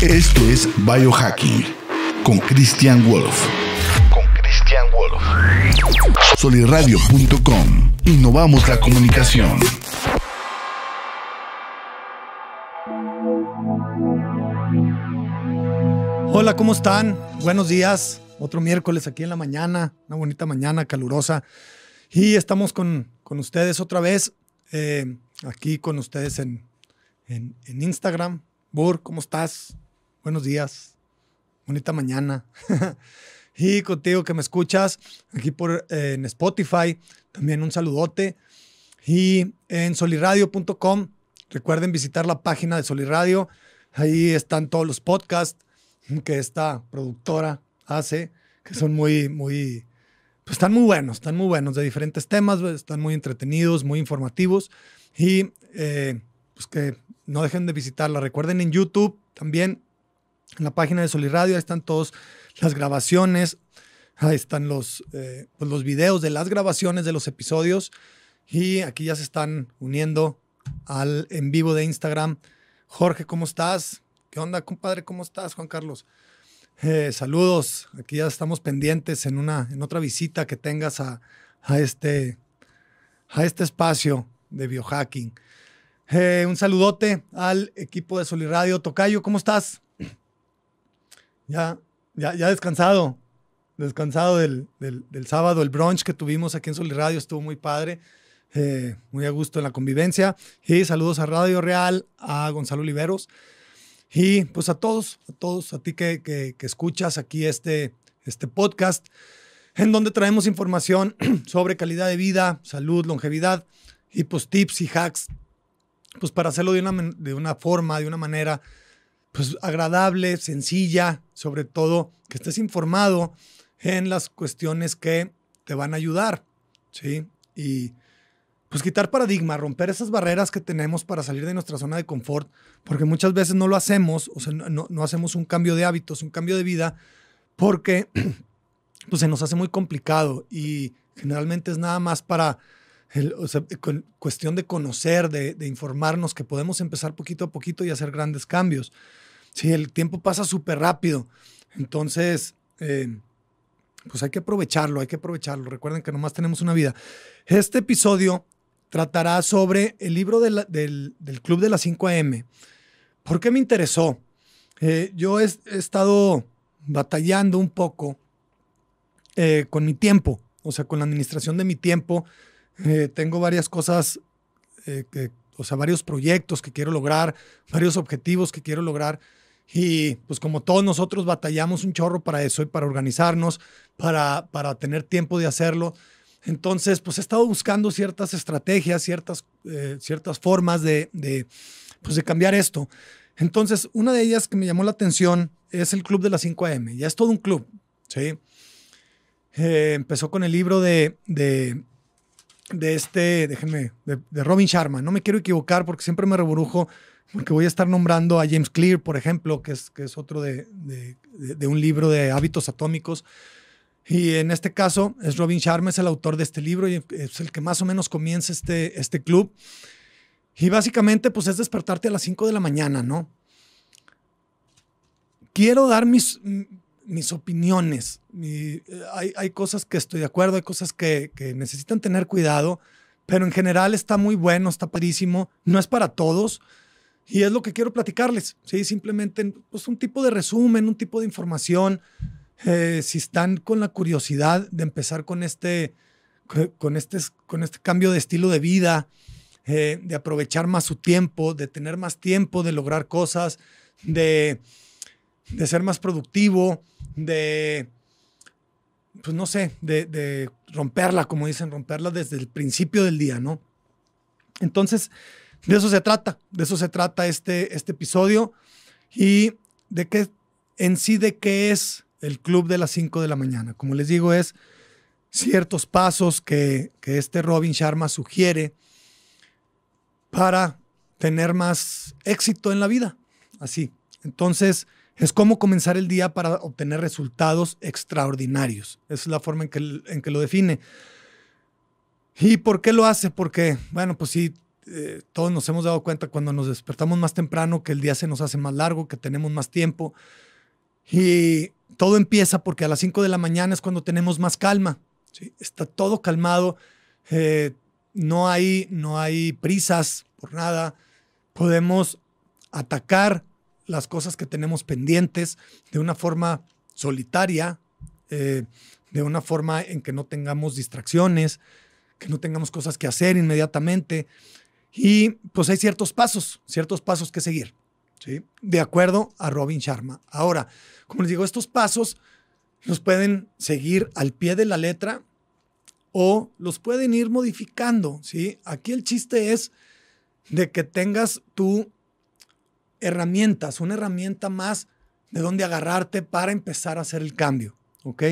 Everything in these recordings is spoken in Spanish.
Esto es Biohacking con Christian Wolf. Con Christian Wolf. Soliradio.com. Innovamos la comunicación. Hola, ¿cómo están? Buenos días. Otro miércoles aquí en la mañana, una bonita mañana calurosa. Y estamos con, con ustedes otra vez, eh, aquí con ustedes en, en, en Instagram. Bur, ¿cómo estás? Buenos días. Bonita mañana. y contigo que me escuchas aquí por eh, en Spotify, también un saludote. Y en soliradio.com, recuerden visitar la página de Soliradio. Ahí están todos los podcasts que esta productora hace, que son muy, muy, pues están muy buenos, están muy buenos de diferentes temas, están muy entretenidos, muy informativos y eh, pues que no dejen de visitarla. Recuerden en YouTube también, en la página de Soliradio, ahí están todas las grabaciones, ahí están los, eh, pues los videos de las grabaciones de los episodios y aquí ya se están uniendo al en vivo de Instagram. Jorge, ¿cómo estás? ¿Qué onda, compadre? ¿Cómo estás, Juan Carlos? Eh, saludos. Aquí ya estamos pendientes en, una, en otra visita que tengas a, a este, a este espacio de biohacking. Eh, un saludote al equipo de Soliradio. Tocayo, ¿cómo estás? Ya, ya, ya descansado. Descansado del, del, sábado, el brunch que tuvimos aquí en Soliradio estuvo muy padre. Eh, muy a gusto en la convivencia. Y saludos a Radio Real, a Gonzalo Oliveros. Y pues a todos, a todos, a ti que, que, que escuchas aquí este, este podcast, en donde traemos información sobre calidad de vida, salud, longevidad y pues tips y hacks, pues para hacerlo de una, de una forma, de una manera pues agradable, sencilla, sobre todo que estés informado en las cuestiones que te van a ayudar, ¿sí? Y pues quitar paradigma, romper esas barreras que tenemos para salir de nuestra zona de confort, porque muchas veces no lo hacemos, o sea, no, no hacemos un cambio de hábitos, un cambio de vida, porque pues se nos hace muy complicado y generalmente es nada más para, el, o sea, con, cuestión de conocer, de, de, informarnos que podemos empezar poquito a poquito y hacer grandes cambios. Sí, el tiempo pasa súper rápido, entonces... Eh, pues hay que aprovecharlo, hay que aprovecharlo. Recuerden que nomás tenemos una vida. Este episodio tratará sobre el libro del, del, Club de las 5 AM. ¿Por qué me interesó? Eh, yo he, estado batallando un poco eh, con mi tiempo, o sea, con la administración de mi tiempo. Tengo varias cosas, que, o sea, varios proyectos que quiero lograr, varios objetivos que quiero lograr. Y pues como todos nosotros batallamos un chorro para eso y para organizarnos, para, para tener tiempo de hacerlo. Entonces, pues he estado buscando ciertas estrategias, ciertas, eh, ciertas formas de, de, pues, de cambiar esto. Entonces, una de ellas que me llamó la atención es el Club de las 5 AM. Ya es todo un club, ¿sí? Eh, empezó con el libro de, de, de este, déjenme, de, Robin Sharma. No me quiero equivocar porque siempre me reburujo, porque voy a estar nombrando a James Clear, por ejemplo, que es, que es otro de, de un libro de hábitos atómicos. Y en este caso es Robin Sharma, es el autor de este libro y es el que más o menos comienza este, este club. Y básicamente pues es despertarte a las 5 de la mañana, ¿no? Quiero dar mis, mis opiniones. Mi, hay, hay, cosas que estoy de acuerdo, hay cosas que, que, necesitan tener cuidado, pero en general está muy bueno, está padrísimo. No es para todos. Y es lo que quiero platicarles, ¿sí? Simplemente pues, un tipo de resumen, un tipo de información eh, si están con la curiosidad de empezar con este, con este, con este cambio de estilo de vida, eh, de aprovechar más su tiempo, de tener más tiempo, de lograr cosas, de, de ser más productivo, de, pues no sé, de, de, romperla, como dicen, romperla desde el principio del día, ¿no? Entonces, de eso se trata, de eso se trata este, este episodio y de qué, en sí, de qué es el club de las 5 de la mañana. Como les digo, es ciertos pasos que, que este Robin Sharma sugiere para tener más éxito en la vida. Así. Entonces, es cómo comenzar el día para obtener resultados extraordinarios. Esa es la forma en que, en que lo define. ¿Y por qué lo hace? Porque, bueno, pues si, eh, todos nos hemos dado cuenta cuando nos despertamos más temprano que el día se nos hace más largo, que tenemos más tiempo. Y todo empieza porque a las 5 de la mañana es cuando tenemos más calma. ¿sí? Está todo calmado, eh, no, hay, no hay prisas por nada. Podemos atacar las cosas que tenemos pendientes de una forma solitaria, eh, de una forma en que no tengamos distracciones, que no tengamos cosas que hacer inmediatamente. Y pues hay ciertos pasos, ciertos pasos que seguir, ¿sí? De acuerdo a Robin Sharma. Ahora, como les digo, estos pasos los pueden seguir al pie de la letra o los pueden ir modificando, ¿sí? Aquí el chiste es de que tengas tú herramientas, una herramienta más de donde agarrarte para empezar a hacer el cambio, ¿ok?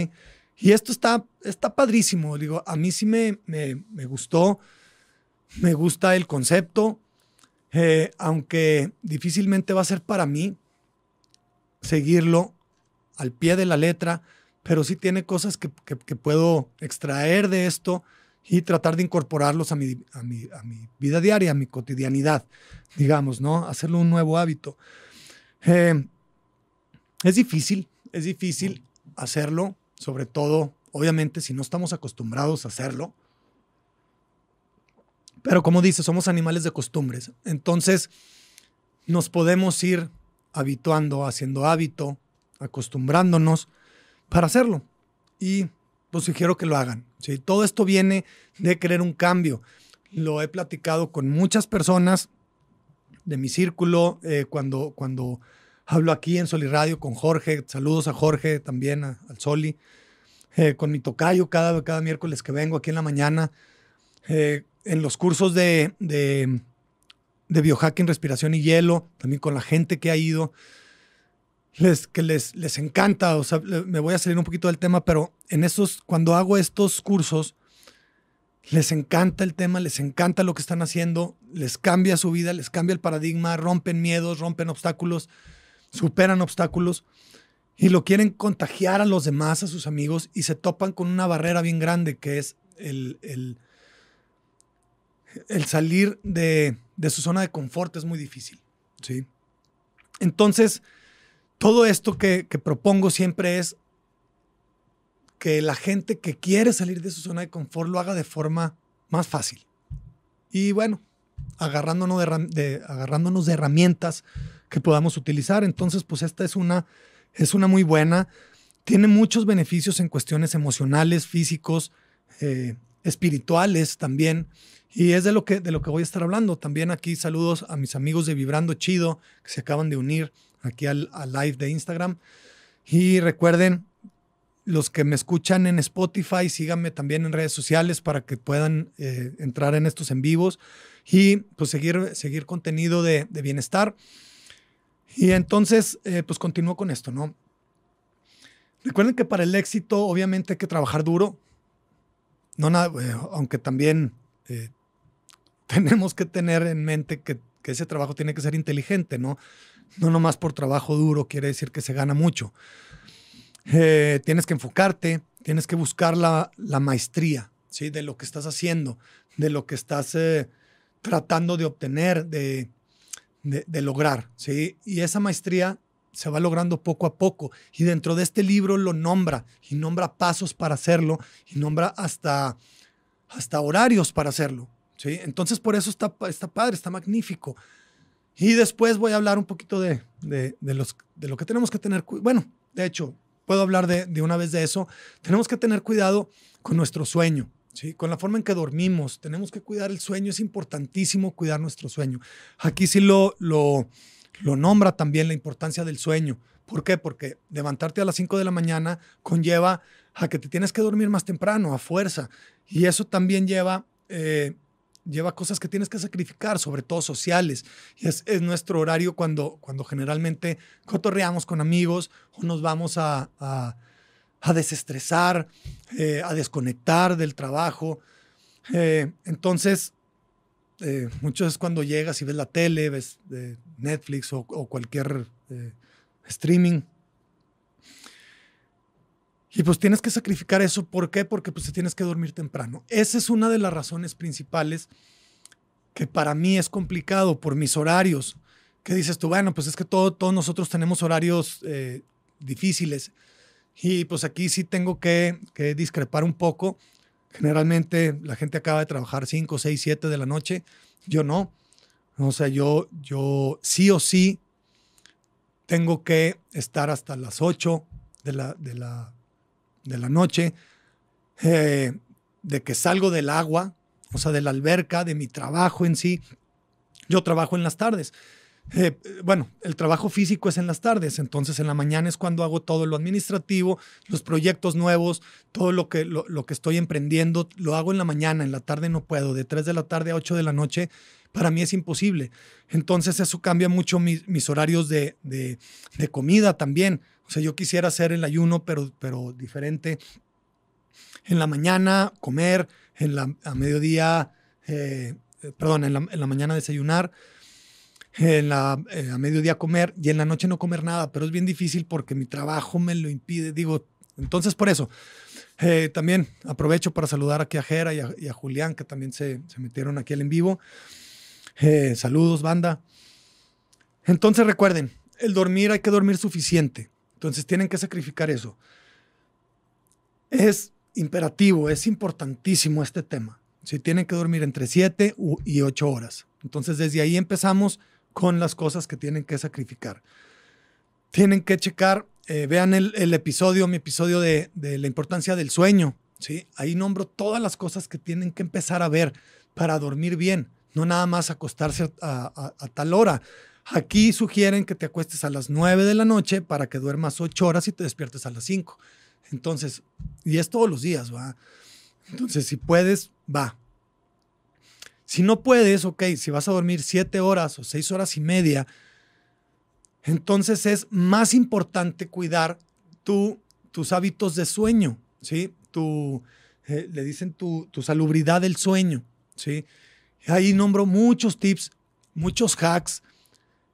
Y esto está, está padrísimo, digo, a mí sí me, me, gustó, me gusta el concepto, eh, aunque difícilmente va a ser para mí seguirlo al pie de la letra, pero sí tiene cosas que, puedo extraer de esto y tratar de incorporarlos a mi, a, mi, vida diaria, a mi cotidianidad, digamos, ¿no? Hacerlo un nuevo hábito. Eh, es difícil, es difícil hacerlo, sobre todo, obviamente, si no estamos acostumbrados a hacerlo. Pero como dice, somos animales de costumbres. Entonces, nos podemos ir habituando, haciendo hábito, acostumbrándonos para hacerlo. Y pues sugiero que lo hagan. ¿sí? Todo esto viene de querer un cambio. Lo he platicado con muchas personas de mi círculo eh, cuando, cuando hablo aquí en Soli Radio con Jorge. Saludos a Jorge también, al Soli. Eh, con mi tocayo cada, cada miércoles que vengo aquí en la mañana, eh, en los cursos de, de, de, biohacking, respiración y hielo, también con la gente que ha ido, les, que les, les encanta, o sea, me voy a salir un poquito del tema, pero en esos, cuando hago estos cursos, les encanta el tema, les encanta lo que están haciendo, les cambia su vida, les cambia el paradigma, rompen miedos, rompen obstáculos, superan obstáculos y lo quieren contagiar a los demás, a sus amigos, y se topan con una barrera bien grande que es el, el, salir de, su zona de confort es muy difícil. ¿sí? Entonces, todo esto que, propongo siempre es que la gente que quiere salir de su zona de confort lo haga de forma más fácil. Y bueno, agarrándonos de, agarrándonos de herramientas que podamos utilizar. Entonces, pues esta es una es una muy buena. Tiene muchos beneficios en cuestiones emocionales, físicos, eh, espirituales también. Y es de lo, que, de lo que voy a estar hablando. También aquí saludos a mis amigos de Vibrando Chido que se acaban de unir aquí al, live de Instagram. Y recuerden, los que me escuchan en Spotify, síganme también en redes sociales para que puedan eh, entrar en estos en vivos y pues seguir, seguir contenido de, bienestar. Y entonces, eh, pues continúo con esto, ¿no? Recuerden que para el éxito, obviamente, hay que trabajar duro. No nada, eh, aunque también tenemos que tener en mente que, ese trabajo tiene que ser inteligente, ¿no? No nomás por trabajo duro quiere decir que se gana mucho. tienes que enfocarte, tienes que buscar la, la, maestría, ¿sí? De lo que estás haciendo, de lo que estás tratando de obtener, de, de, lograr, ¿sí? Y esa maestría se va logrando poco a poco. Y dentro de este libro lo nombra y nombra pasos para hacerlo y nombra hasta, hasta horarios para hacerlo. ¿sí? Entonces por eso está, está padre, está magnífico. Y después voy a hablar un poquito de, de, los, de lo que tenemos que tener. Bueno, de hecho, puedo hablar de, de una vez de eso. Tenemos que tener cuidado con nuestro sueño. ¿sí? con la forma en que dormimos. Tenemos que cuidar el sueño, es importantísimo cuidar nuestro sueño. Aquí sí lo, lo, lo nombra también la importancia del sueño. ¿Por qué? Porque levantarte a las 5 de la mañana conlleva a que te tienes que dormir más temprano, a fuerza. Y eso también lleva, eh, lleva cosas que tienes que sacrificar, sobre todo sociales. Y es, es, nuestro horario cuando, cuando generalmente cotorreamos con amigos o nos vamos a, a desestresar, eh, a desconectar del trabajo. Eh, entonces, eh, muchas veces cuando llegas y ves la tele, ves Netflix o, cualquier streaming, y pues tienes que sacrificar eso. ¿Por qué? Porque pues te tienes que dormir temprano. Esa es una de las razones principales que para mí es complicado por mis horarios. ¿Qué dices tú? Bueno, pues es que todo, todos nosotros tenemos horarios eh, difíciles. Y pues aquí sí tengo que, que, discrepar un poco. Generalmente la gente acaba de trabajar 5, 6, 7 de la noche. Yo no. O sea, yo, yo sí o sí tengo que estar hasta las 8 de la, de la, de la noche, eh, de que salgo del agua, o sea, de la alberca, de mi trabajo en sí. Yo trabajo en las tardes. Eh, bueno, el trabajo físico es en las tardes, entonces en la mañana es cuando hago todo lo administrativo, los proyectos nuevos, todo lo que, lo, que estoy emprendiendo, lo hago en la mañana, en la tarde no puedo, de 3 de la tarde a 8 de la noche, para mí es imposible. Entonces eso cambia mucho mis, horarios de, de, comida también. O sea, yo quisiera hacer el ayuno, pero, pero diferente. En la mañana comer, en la, a mediodía, eh, perdón, en la, en la mañana desayunar en la, eh, a mediodía comer y en la noche no comer nada, pero es bien difícil porque mi trabajo me lo impide. Digo, entonces por eso. Eh, también aprovecho para saludar aquí a Jera y a, Julián, que también se, se, metieron aquí al en vivo. Saludos, banda. Entonces recuerden, el dormir hay que dormir suficiente. Entonces tienen que sacrificar eso. Es imperativo, es importantísimo este tema. Si tienen que dormir entre 7 y 8 horas. Entonces desde ahí empezamos con las cosas que tienen que sacrificar. Tienen que checar, eh, vean el, episodio, mi episodio de, la importancia del sueño. ¿sí? Ahí nombro todas las cosas que tienen que empezar a ver para dormir bien, no nada más acostarse a, tal hora. Aquí sugieren que te acuestes a las 9 de la noche para que duermas 8 horas y te despiertes a las 5. Entonces, y es todos los días, va. Entonces, si puedes, va. Si no puedes, ok, si vas a dormir siete horas o seis horas y media, entonces es más importante cuidar tu, tus hábitos de sueño, ¿sí? Eh, le dicen tu, tu, salubridad del sueño, ¿sí? Ahí nombro muchos tips, muchos hacks,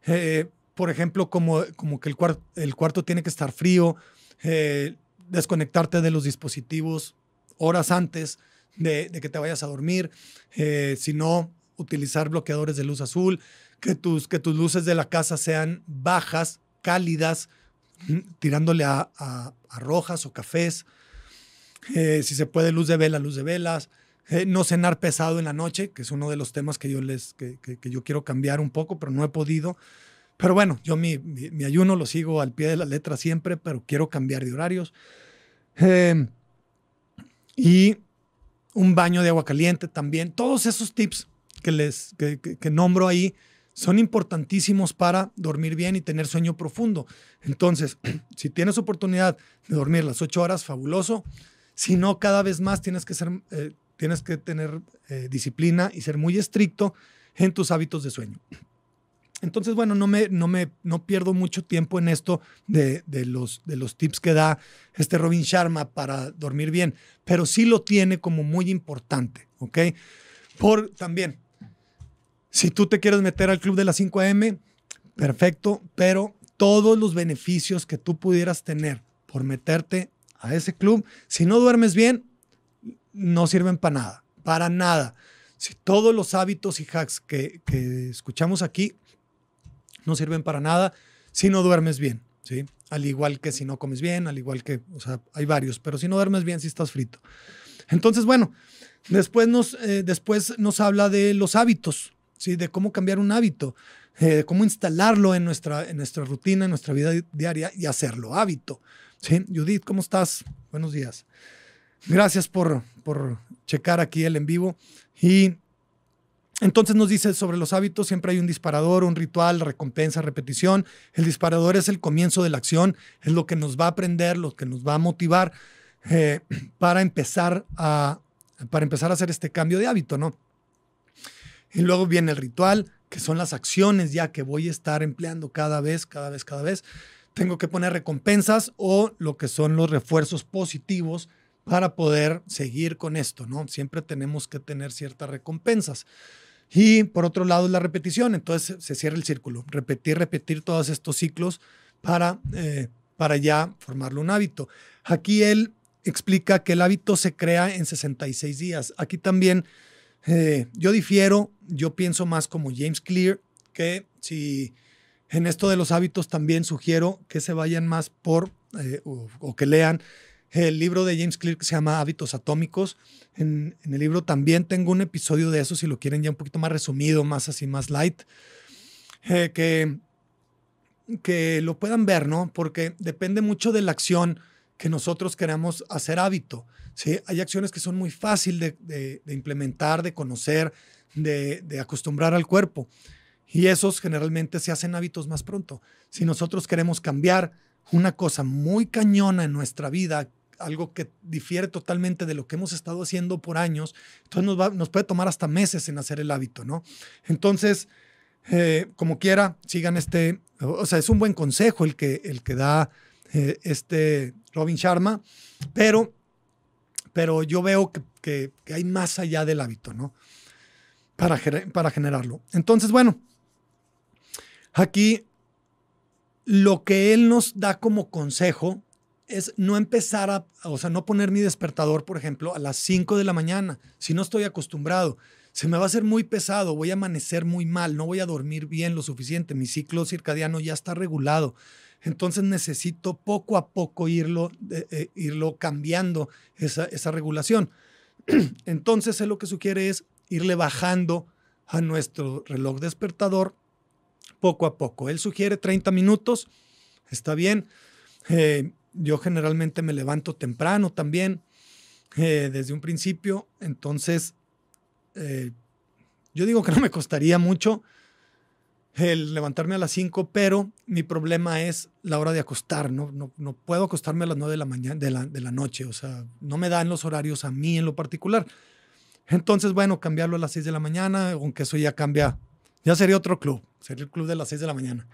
eh, por ejemplo, como, como que el, el, cuarto tiene que estar frío, eh, desconectarte de los dispositivos horas antes, de, que te vayas a dormir, eh, si no, utilizar bloqueadores de luz azul, que tus, que tus luces de la casa sean bajas, cálidas, mm, tirándole a, rojas o cafés, si se puede luz de vela, luz de velas, eh, no cenar pesado en la noche, que es uno de los temas que yo, les, que, yo quiero cambiar un poco, pero no he podido. Pero bueno, yo mi, mi, ayuno lo sigo al pie de la letra siempre, pero quiero cambiar de horarios. y un baño de agua caliente también. Todos esos tips que les que, nombro ahí son importantísimos para dormir bien y tener sueño profundo. Entonces, si tienes oportunidad de dormir las ocho horas, fabuloso. Si no, cada vez más tienes que, ser, eh, tienes que tener eh, disciplina y ser muy estricto en tus hábitos de sueño. Entonces, bueno, no me, no me no pierdo mucho tiempo en esto de, los, de los tips que da este Robin Sharma para dormir bien, pero sí lo tiene como muy importante, ¿ok? Por también, si tú te quieres meter al club de las 5 AM, perfecto, pero todos los beneficios que tú pudieras tener por meterte a ese club, si no duermes bien, no sirven para nada, para nada. Si todos los hábitos y hacks que, que escuchamos aquí no sirven para nada si no duermes bien, ¿sí? Al igual que si no comes bien, al igual que, o sea, hay varios, pero si no duermes bien, si estás frito. Entonces, bueno, después nos, eh, después nos habla de los hábitos, ¿sí? De cómo cambiar un hábito, eh, cómo instalarlo en nuestra, en nuestra rutina, en nuestra vida diaria y hacerlo hábito, ¿sí? Judith, ¿cómo estás? Buenos días. Gracias por, por checar aquí el en vivo y entonces nos dice sobre los hábitos, siempre hay un disparador, un ritual, recompensa, repetición. El disparador es el comienzo de la acción, es lo que nos va a aprender, lo que nos va a motivar eh, para, empezar a, para empezar a hacer este cambio de hábito, ¿no? Y luego viene el ritual, que son las acciones ya que voy a estar empleando cada vez, cada vez, cada vez. Tengo que poner recompensas o lo que son los refuerzos positivos para poder seguir con esto, ¿no? Siempre tenemos que tener ciertas recompensas. Y por otro lado, la repetición. Entonces se cierra el círculo. Repetir, repetir todos estos ciclos para, eh, para ya formarlo un hábito. Aquí él explica que el hábito se crea en 66 días. Aquí también Eh, yo difiero, yo pienso más como James Clear, que si en esto de los hábitos también sugiero que se vayan más por eh, o, que lean el libro de James Clear que se llama Hábitos Atómicos. En, el libro también tengo un episodio de eso, si lo quieren ya un poquito más resumido, más así, más light, eh, que, que lo puedan ver, ¿no? Porque depende mucho de la acción que nosotros queramos hacer hábito. ¿sí? Hay acciones que son muy fáciles de, implementar, de conocer, de, de acostumbrar al cuerpo. Y esos generalmente se hacen hábitos más pronto. Si nosotros queremos cambiar una cosa muy cañona en nuestra vida, algo que difiere totalmente de lo que hemos estado haciendo por años, entonces nos, nos puede tomar hasta meses en hacer el hábito, ¿no? Entonces, eh, como quiera, sigan este, o sea, es un buen consejo el que, el que da eh, este Robin Sharma, pero, pero yo veo que, que, hay más allá del hábito, ¿no? Para, para generarlo. Entonces, bueno, aquí lo que él nos da como consejo es no empezar a, o sea, no poner mi despertador, por ejemplo, a las 5 de la mañana, si no estoy acostumbrado. Se me va a hacer muy pesado, voy a amanecer muy mal, no voy a dormir bien lo suficiente, mi ciclo circadiano ya está regulado. Entonces necesito poco a poco irlo, eh, irlo cambiando esa, esa regulación. Entonces él lo que sugiere es irle bajando a nuestro reloj despertador poco a poco. Él sugiere 30 minutos, está bien. Eh, yo generalmente me levanto temprano también, eh, desde un principio, entonces eh, yo digo que no me costaría mucho el levantarme a las 5, pero mi problema es la hora de acostar. No, no, no puedo acostarme a las 9 de la, mañana, de la, de, la, noche, o sea, no me dan los horarios a mí en lo particular. Entonces, bueno, cambiarlo a las 6 de la mañana, aunque eso ya cambia ya sería otro club, sería el club de las 6 de la mañana.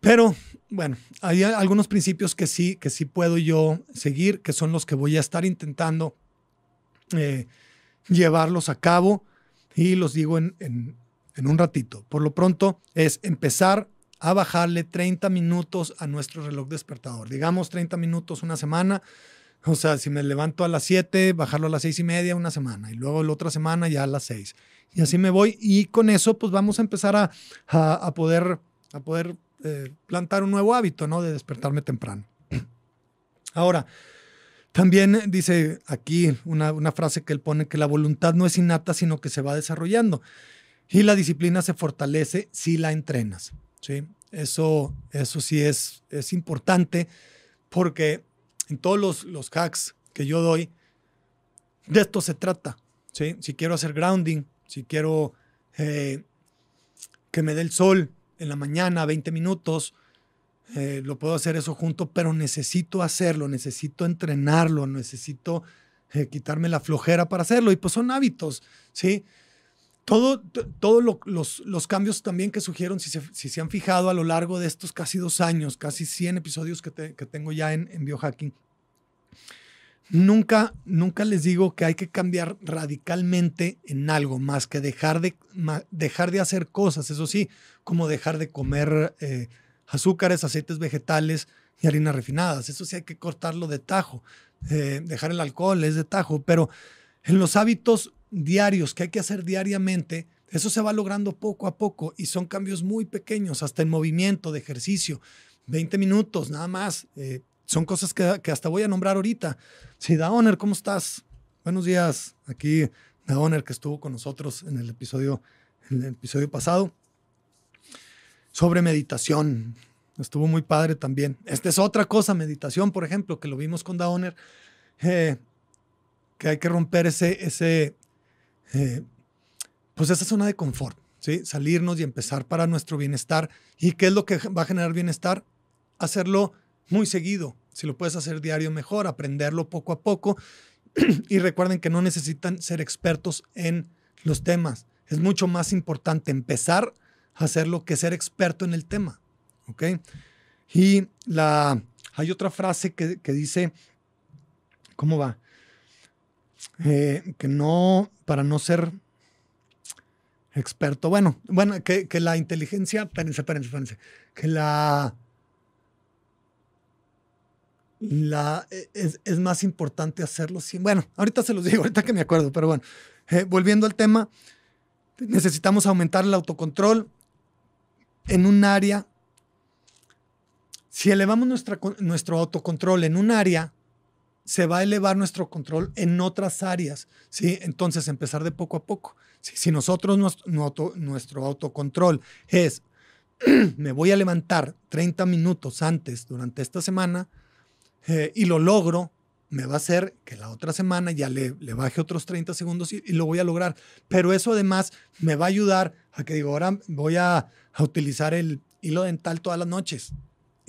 Pero bueno, hay algunos principios que sí, que sí puedo yo seguir, que son los que voy a estar intentando eh, llevarlos a cabo y los digo en, en, en un ratito. Por lo pronto es empezar a bajarle 30 minutos a nuestro reloj despertador. Digamos 30 minutos una semana. O sea, si me levanto a las 7, bajarlo a las 6 y media una semana y luego la otra semana ya a las 6 y así me voy. Y con eso, pues vamos a empezar a, a, poder, a poder plantar un nuevo hábito, ¿no? De despertarme temprano. Ahora, también dice aquí una, una, frase que él pone que la voluntad no es innata, sino que se va desarrollando. Y la disciplina se fortalece si la entrenas. ¿sí? Eso, eso sí es, es importante porque en todos los, los hacks que yo doy, de esto se trata. ¿sí? Si quiero hacer grounding, si quiero eh, que me dé el sol en la mañana, 20 minutos, eh, lo puedo hacer eso junto, pero necesito hacerlo, necesito entrenarlo, necesito eh, quitarme la flojera para hacerlo. Y pues son hábitos, ¿sí? Todos todo los, los, cambios también que sugieren, si se, si se, han fijado a lo largo de estos casi dos años, casi 100 episodios que, que tengo ya en, en biohacking, Nunca, nunca les digo que hay que cambiar radicalmente en algo más que dejar de, dejar de hacer cosas, eso sí, como dejar de comer eh, azúcares, aceites vegetales y harinas refinadas. Eso sí hay que cortarlo de tajo. Eh, dejar el alcohol es de tajo, pero en los hábitos diarios que hay que hacer diariamente, eso se va logrando poco a poco y son cambios muy pequeños, hasta en movimiento, de ejercicio. 20 minutos nada más. Eh, son cosas que, que, hasta voy a nombrar ahorita. Sí, Daoner, ¿cómo estás? Buenos días. Aquí Daoner, que estuvo con nosotros en el episodio, en el episodio pasado. Sobre meditación. Estuvo muy padre también. Esta es otra cosa, meditación, por ejemplo, que lo vimos con Daoner. Eh, que hay que romper ese, ese eh, pues esa zona de confort, ¿sí? Salirnos y empezar para nuestro bienestar. ¿Y qué es lo que va a generar bienestar? Hacerlo muy seguido, si lo puedes hacer diario, mejor, aprenderlo poco a poco. y recuerden que no necesitan ser expertos en los temas. Es mucho más importante empezar a hacerlo que ser experto en el tema. ¿Ok? Y la, hay otra frase que, dice, ¿cómo va? Eh, que no, para no ser experto, bueno, bueno, que, que la inteligencia, espérense, espérense, espérense, que la la, e, es, es, más importante hacerlo sin. Bueno, ahorita se los digo, ahorita que me acuerdo, pero bueno, Eh, volviendo al tema, necesitamos aumentar el autocontrol en un área. Si elevamos nuestra, nuestro autocontrol en un área, se va a elevar nuestro control en otras áreas. ¿sí? Entonces, empezar de poco a poco. Si nosotros, nuestro, nuestro autocontrol es, me voy a levantar 30 minutos antes durante esta semana eh, y lo logro, me va a hacer que la otra semana ya le, le baje otros 30 segundos y, lo voy a lograr. Pero eso además me va a ayudar a que digo, ahora voy a, a utilizar el hilo dental todas las noches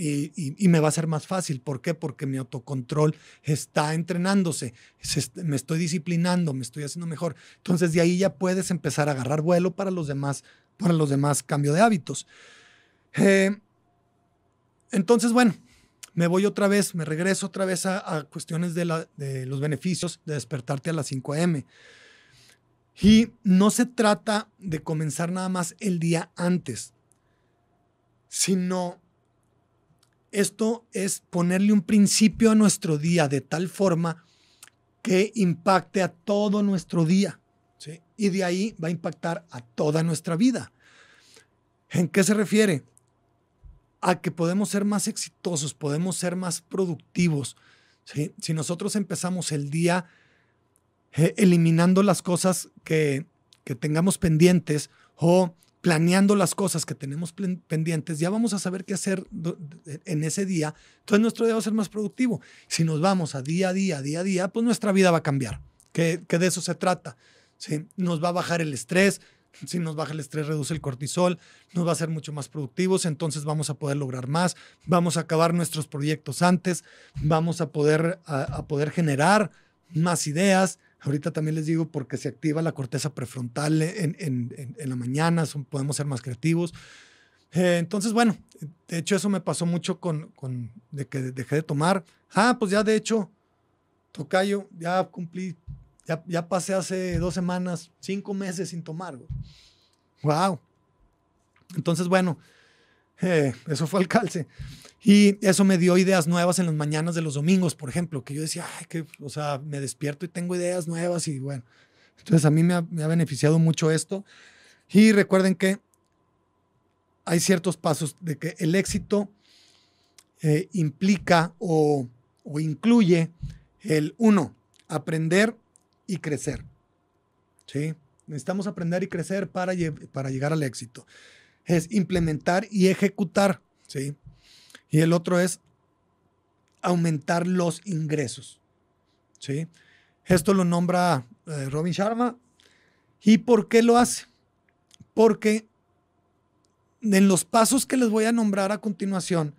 y, me va a ser más fácil. ¿Por qué? Porque mi autocontrol está entrenándose, me estoy disciplinando, me estoy haciendo mejor. Entonces de ahí ya puedes empezar a agarrar vuelo para los demás, para los demás cambio de hábitos. Eh, entonces, bueno, me voy otra vez, me regreso otra vez a, cuestiones de, de los beneficios de despertarte a las 5 a.m. Y no se trata de comenzar nada más el día antes, sino esto es ponerle un principio a nuestro día de tal forma que impacte a todo nuestro día. Y de ahí va a impactar a toda nuestra vida. ¿En qué se refiere? A que podemos ser más exitosos, podemos ser más productivos. Si nosotros empezamos el día eh, eliminando las cosas que, que tengamos pendientes o planeando las cosas que tenemos pendientes, ya vamos a saber qué hacer en ese día. Entonces nuestro día va a ser más productivo. Si nos vamos a día a día, día a día, pues nuestra vida va a cambiar, que, de eso se trata. ¿sí? Nos va a bajar el estrés, si nos baja el estrés reduce el cortisol, nos va a ser mucho más productivos, entonces vamos a poder lograr más, vamos a acabar nuestros proyectos antes, vamos a poder, a poder generar más ideas, Ahorita también les digo porque se activa la corteza prefrontal en, en, en la mañana, podemos ser más creativos. Eh, entonces, bueno, de hecho eso me pasó mucho con, con, de que dejé de tomar. Ah, pues ya de hecho, tocayo, ya cumplí, ya, ya pasé hace dos semanas, cinco meses sin tomar. Wow. Entonces, bueno, eh, eso fue el calce. Y eso me dio ideas nuevas en las mañanas de los domingos, por ejemplo, que yo decía, ay, que, o sea, me despierto y tengo ideas nuevas y bueno. Entonces a mí me ha, beneficiado mucho esto. Y recuerden que hay ciertos pasos de que el éxito eh, implica o, o, incluye el uno, aprender y crecer. ¿Sí? Necesitamos aprender y crecer para, para llegar al éxito. Es implementar y ejecutar. ¿Sí? Y el otro es aumentar los ingresos. ¿sí? Esto lo nombra eh, Robin Sharma. ¿Y por qué lo hace? Porque en los pasos que les voy a nombrar a continuación,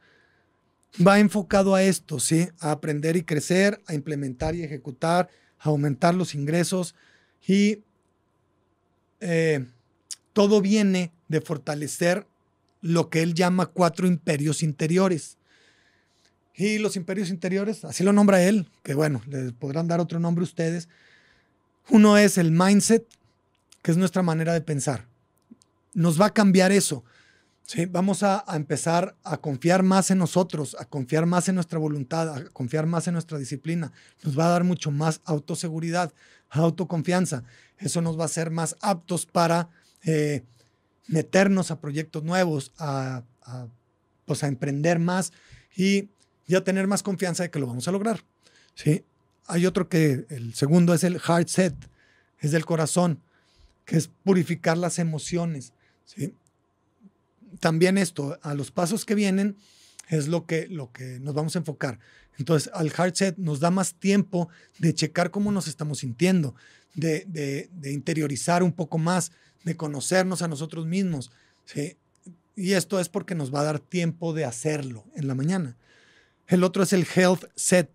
va enfocado a esto, ¿sí? A aprender y crecer, a implementar y ejecutar, aumentar los ingresos y eh, todo viene de fortalecer lo que él llama cuatro imperios interiores. Y los imperios interiores, así lo nombra él, que bueno, les podrán dar otro nombre ustedes. Uno es el mindset, que es nuestra manera de pensar. Nos va a cambiar eso. ¿Sí? Vamos a, empezar a confiar más en nosotros, a confiar más en nuestra voluntad, a confiar más en nuestra disciplina. Nos va a dar mucho más autoseguridad, autoconfianza. Eso nos va a hacer más aptos para eh, meternos a proyectos nuevos, a, pues a emprender más y ya tener más confianza de que lo vamos a lograr. ¿sí? Hay otro que, el segundo es el heart set, es del corazón, que es purificar las emociones. ¿sí? También esto, a los pasos que vienen, es lo que, lo que nos vamos a enfocar. Entonces, al heart set nos da más tiempo de checar cómo nos estamos sintiendo, de, de, de interiorizar un poco más, de conocernos a nosotros mismos. ¿sí? Y esto es porque nos va a dar tiempo de hacerlo en la mañana. El otro es el health set,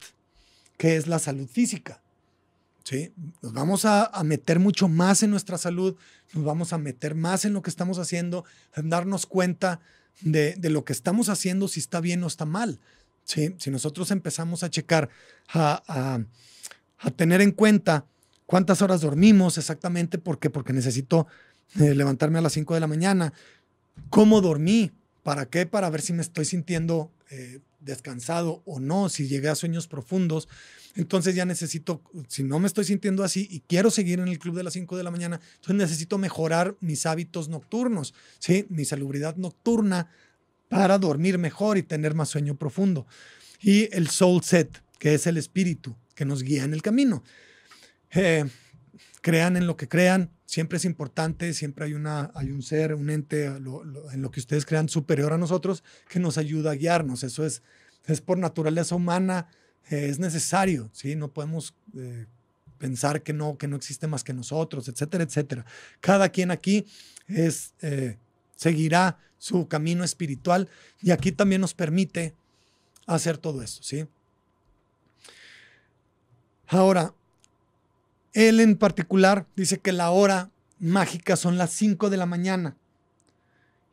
que es la salud física. Nos vamos a, meter mucho más en nuestra salud, nos vamos a meter más en lo que estamos haciendo, en darnos cuenta de, lo que estamos haciendo, si está bien o está mal. Si nosotros empezamos a checar, a, a tener en cuenta cuántas horas dormimos exactamente, ¿por qué? Porque necesito eh, levantarme a las 5 de la mañana. ¿Cómo dormí? ¿Para qué? Para ver si me estoy sintiendo eh, descansado o no, si llegué a sueños profundos, entonces ya necesito, si no me estoy sintiendo así y quiero seguir en el club de las 5 de la mañana, entonces necesito mejorar mis hábitos nocturnos, ¿sí? mi salubridad nocturna para dormir mejor y tener más sueño profundo. Y el soul set, que es el espíritu que nos guía en el camino. Eh, crean en lo que crean, siempre es importante, siempre hay, una, hay un ser, un ente en lo que ustedes crean superior a nosotros que nos ayuda a guiarnos. Eso es, es por naturaleza humana, eh, es necesario, ¿sí? No podemos eh, pensar que no, que no existe más que nosotros, etcétera, etcétera. Cada quien aquí es, eh, seguirá su camino espiritual y aquí también nos permite hacer todo eso, ¿sí? Ahora, él en particular dice que la hora mágica son las 5 de la mañana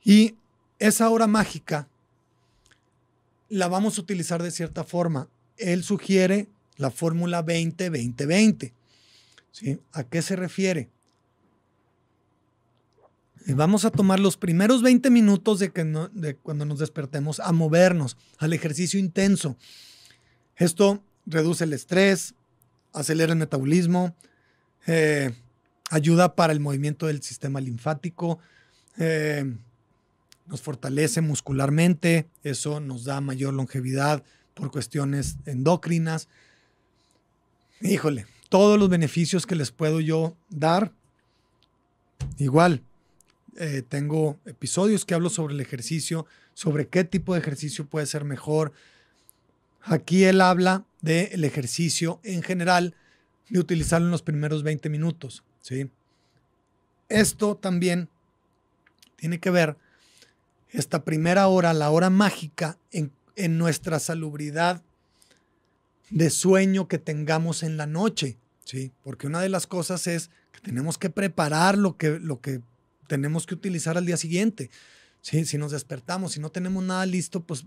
y esa hora mágica la vamos a utilizar de cierta forma él sugiere la fórmula 20-20-20. ¿Sí? ¿A qué se refiere? vamos a tomar los primeros 20 minutos de, que de cuando nos despertemos a movernos al ejercicio intenso. Esto reduce el estrés, acelera el metabolismo, eh, ayuda para el movimiento del sistema linfático, eh, nos fortalece muscularmente, eso nos da mayor longevidad, por cuestiones endocrinas. Híjole, todos los beneficios que les puedo yo dar. Igual, eh, tengo episodios que hablo sobre el ejercicio, sobre qué tipo de ejercicio puede ser mejor. Aquí él habla del ejercicio en general, de utilizarlo en los primeros 20 minutos. ¿sí? Esto también tiene que ver, esta primera hora, la hora mágica, en en nuestra salubridad de sueño que tengamos en la noche, ¿sí? Porque una de las cosas es que tenemos que preparar lo que, lo que tenemos que utilizar al día siguiente, ¿sí? Si nos despertamos, si no tenemos nada listo, pues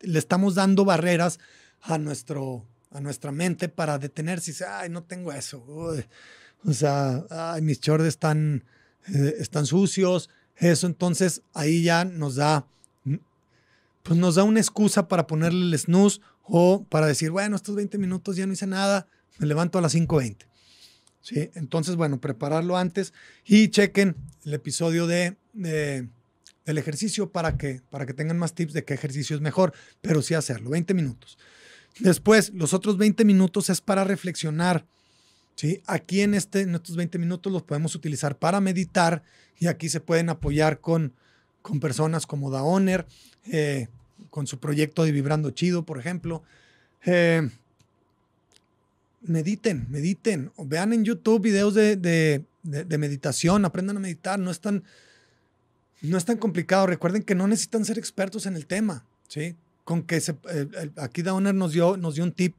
le estamos dando barreras a, nuestro, a nuestra mente para detenerse y dice, ay, no tengo eso, o sea, mis shorts están, eh, están sucios, eso, entonces ahí ya nos da pues nos da una excusa para ponerle el snooze o para decir, bueno, estos 20 minutos ya no hice nada, me levanto a las 5.20. ¿Sí? Entonces, bueno, prepararlo antes y chequen el episodio de, del ejercicio para que, para que tengan más tips de qué ejercicio es mejor, pero sí hacerlo, 20 minutos. Después, los otros 20 minutos es para reflexionar. ¿sí? Aquí en, este, en estos 20 minutos los podemos utilizar para meditar y aquí se pueden apoyar con, con personas como Daoner, eh, con su proyecto de Vibrando Chido, por ejemplo. Eh, mediten, mediten. Vean en YouTube videos de, meditación, aprendan a meditar. No es, tan, no es tan complicado. Recuerden que no necesitan ser expertos en el tema. ¿sí? Con que se, aquí Downer nos dio, nos dio un tip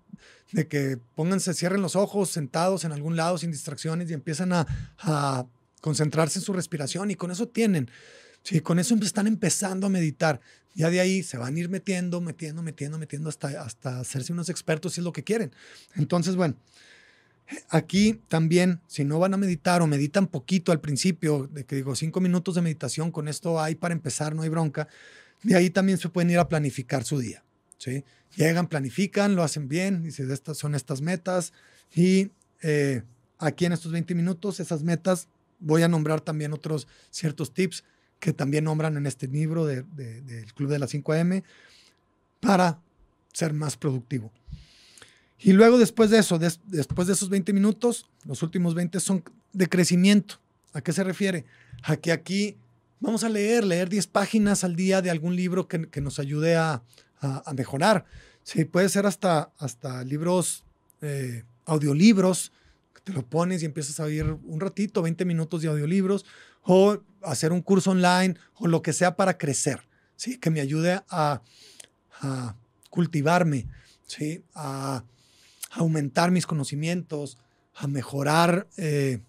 de que pónganse, cierren los ojos, sentados en algún lado sin distracciones y empiezan a, a concentrarse en su respiración y con eso tienen. Sí, con eso están empezando a meditar. Ya de ahí se van a ir metiendo, metiendo, metiendo, metiendo hasta, hasta hacerse unos expertos si es lo que quieren. Entonces, bueno, aquí también, si no van a meditar o meditan poquito al principio, de que digo cinco minutos de meditación, con esto hay para empezar, no hay bronca. De ahí también se pueden ir a planificar su día. ¿sí? Llegan, planifican, lo hacen bien, dicen, son estas metas. Y eh, aquí en estos 20 minutos, esas metas, voy a nombrar también otros ciertos tips que también nombran en este libro del Club de las 5am, para ser más productivo. Y luego después de eso, después de esos 20 minutos, los últimos 20 son de crecimiento. ¿A qué se refiere? A que aquí vamos a leer, leer 10 páginas al día de algún libro que, nos ayude a, mejorar. Sí, puede ser hasta, hasta libros, eh, audiolibros, que te lo pones y empiezas a oír un ratito, 20 minutos de audiolibros, o hacer un curso online o lo que sea para crecer, ¿sí? Que me ayude a, cultivarme, ¿sí? A, aumentar mis conocimientos, a mejorar eh,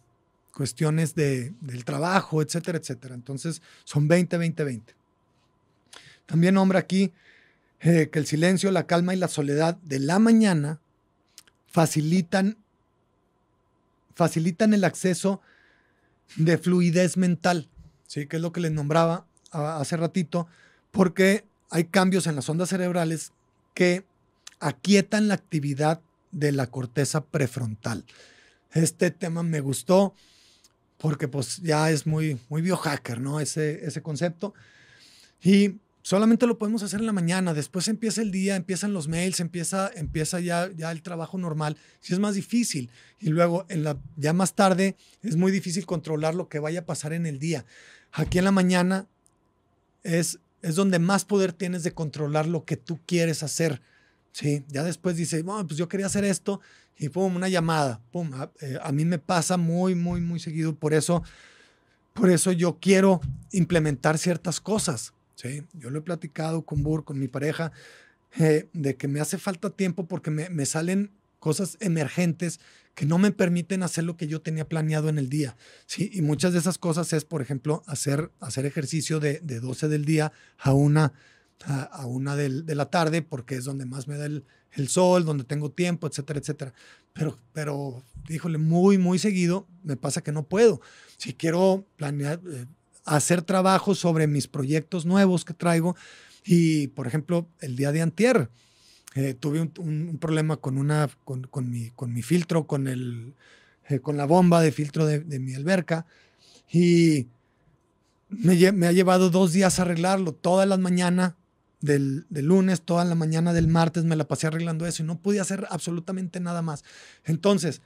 cuestiones de, del trabajo, etcétera, etcétera. Entonces, son 20, 20, 20. También nombra aquí eh, que el silencio, la calma y la soledad de la mañana facilitan, facilitan el acceso de fluidez mental, ¿sí? que es lo que les nombraba hace ratito, porque hay cambios en las ondas cerebrales que aquietan la actividad de la corteza prefrontal. Este tema me gustó porque pues ya es muy, muy biohacker, ¿no? Ese, ese concepto. Y solamente lo podemos hacer en la mañana, después empieza el día, empiezan los mails, empieza, empieza ya, ya el trabajo normal, si es más difícil. Y luego en la, ya más tarde es muy difícil controlar lo que vaya a pasar en el día. Aquí en la mañana es, es donde más poder tienes de controlar lo que tú quieres hacer. Sí, ya después dice, bueno, pues yo quería hacer esto y pum, una llamada, pum, a, eh, a, mí me pasa muy, muy, muy seguido, por eso, por eso yo quiero implementar ciertas cosas, sí, yo lo he platicado con Bur, con mi pareja, eh, de que me hace falta tiempo porque me, me, salen cosas emergentes que no me permiten hacer lo que yo tenía planeado en el día, sí, y muchas de esas cosas es, por ejemplo, hacer, hacer ejercicio de, de 12 del día a una a, una de la tarde porque es donde más me da el, sol, donde tengo tiempo, etcétera, etcétera. Pero, pero, híjole, muy, muy seguido me pasa que no puedo. Si quiero planear, eh, hacer trabajo sobre mis proyectos nuevos que traigo y, por ejemplo, el día de antier, eh, tuve un, problema con, una, con, mi, con mi filtro, con, el, eh, con la bomba de filtro de, de mi alberca y me, me, ha llevado dos días arreglarlo, todas las mañanas del, lunes, toda la mañana del martes me la pasé arreglando eso y no pude hacer absolutamente nada más. Entonces,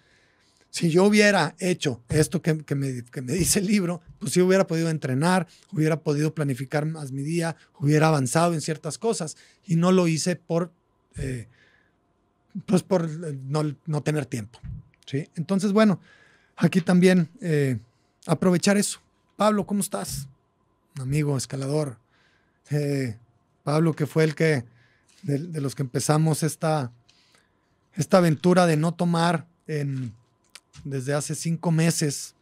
si yo hubiera hecho esto que, me, dice el libro, pues sí hubiera podido entrenar, hubiera podido planificar más mi día, hubiera avanzado en ciertas cosas y no lo hice por, eh, pues por eh, no, tener tiempo. ¿sí? Entonces, bueno, aquí también eh, aprovechar eso. Pablo, ¿cómo estás? Amigo, escalador. Pablo, que fue el que, de, los que empezamos esta, esta aventura de no tomar desde hace cinco meses,